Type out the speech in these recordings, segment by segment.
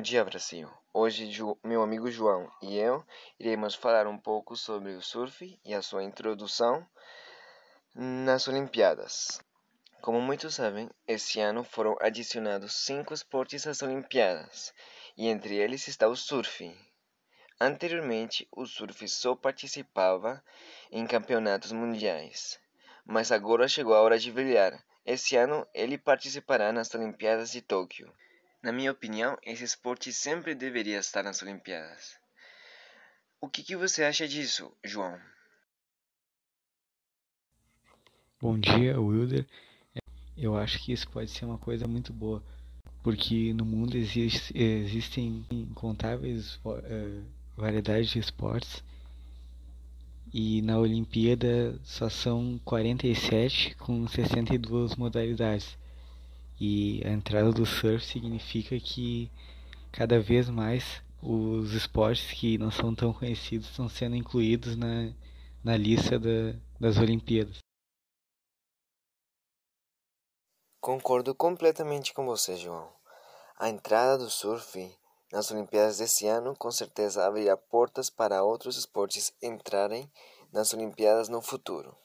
dia, Brasil! Hoje, meu amigo João e eu iremos falar um pouco sobre o surf e a sua introdução nas Olimpíadas. Como muitos sabem, este ano foram adicionados cinco esportes às Olimpíadas, e entre eles está o surf. Anteriormente, o surf só participava em campeonatos mundiais, mas agora chegou a hora de brilhar. Este ano, ele participará nas Olimpíadas de Tóquio. Na minha opinião, esse esporte sempre deveria estar nas Olimpíadas. O que, que você acha disso, João? Bom dia, Wilder. Eu acho que isso pode ser uma coisa muito boa, porque no mundo existe, existem incontáveis uh, variedades de esportes e na Olimpíada só são 47 com 62 modalidades. E a entrada do surf significa que cada vez mais os esportes que não são tão conhecidos estão sendo incluídos na, na lista da, das Olimpíadas. Concordo completamente com você, João. A entrada do surf nas Olimpíadas desse ano com certeza abrirá portas para outros esportes entrarem nas Olimpíadas no futuro.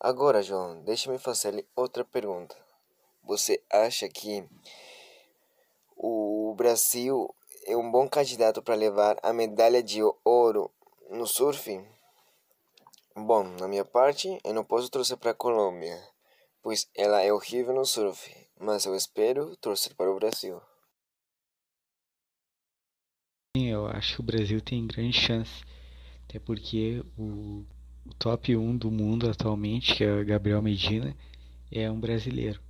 Agora, João, deixe-me fazer-lhe outra pergunta. Você acha que o Brasil é um bom candidato para levar a medalha de ouro no surf? Bom, na minha parte, eu não posso torcer para a Colômbia, pois ela é horrível no surf, mas eu espero torcer para o Brasil. Eu acho que o Brasil tem grande chance, até porque o, o top 1 do mundo atualmente, que é o Gabriel Medina, é um brasileiro.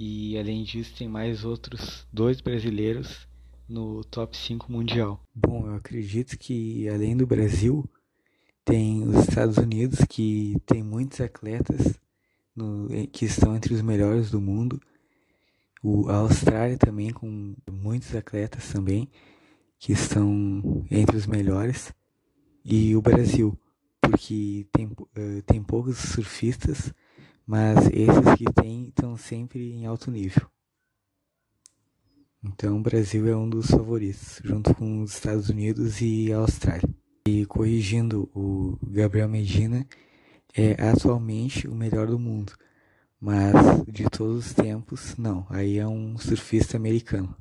E além disso, tem mais outros dois brasileiros no top 5 mundial. Bom, eu acredito que além do Brasil, tem os Estados Unidos, que tem muitos atletas no, que estão entre os melhores do mundo. O, a Austrália também, com muitos atletas também, que estão entre os melhores. E o Brasil, porque tem, uh, tem poucos surfistas mas esses que tem estão sempre em alto nível. Então o Brasil é um dos favoritos, junto com os Estados Unidos e a Austrália. E corrigindo, o Gabriel Medina é atualmente o melhor do mundo, mas de todos os tempos, não. Aí é um surfista americano.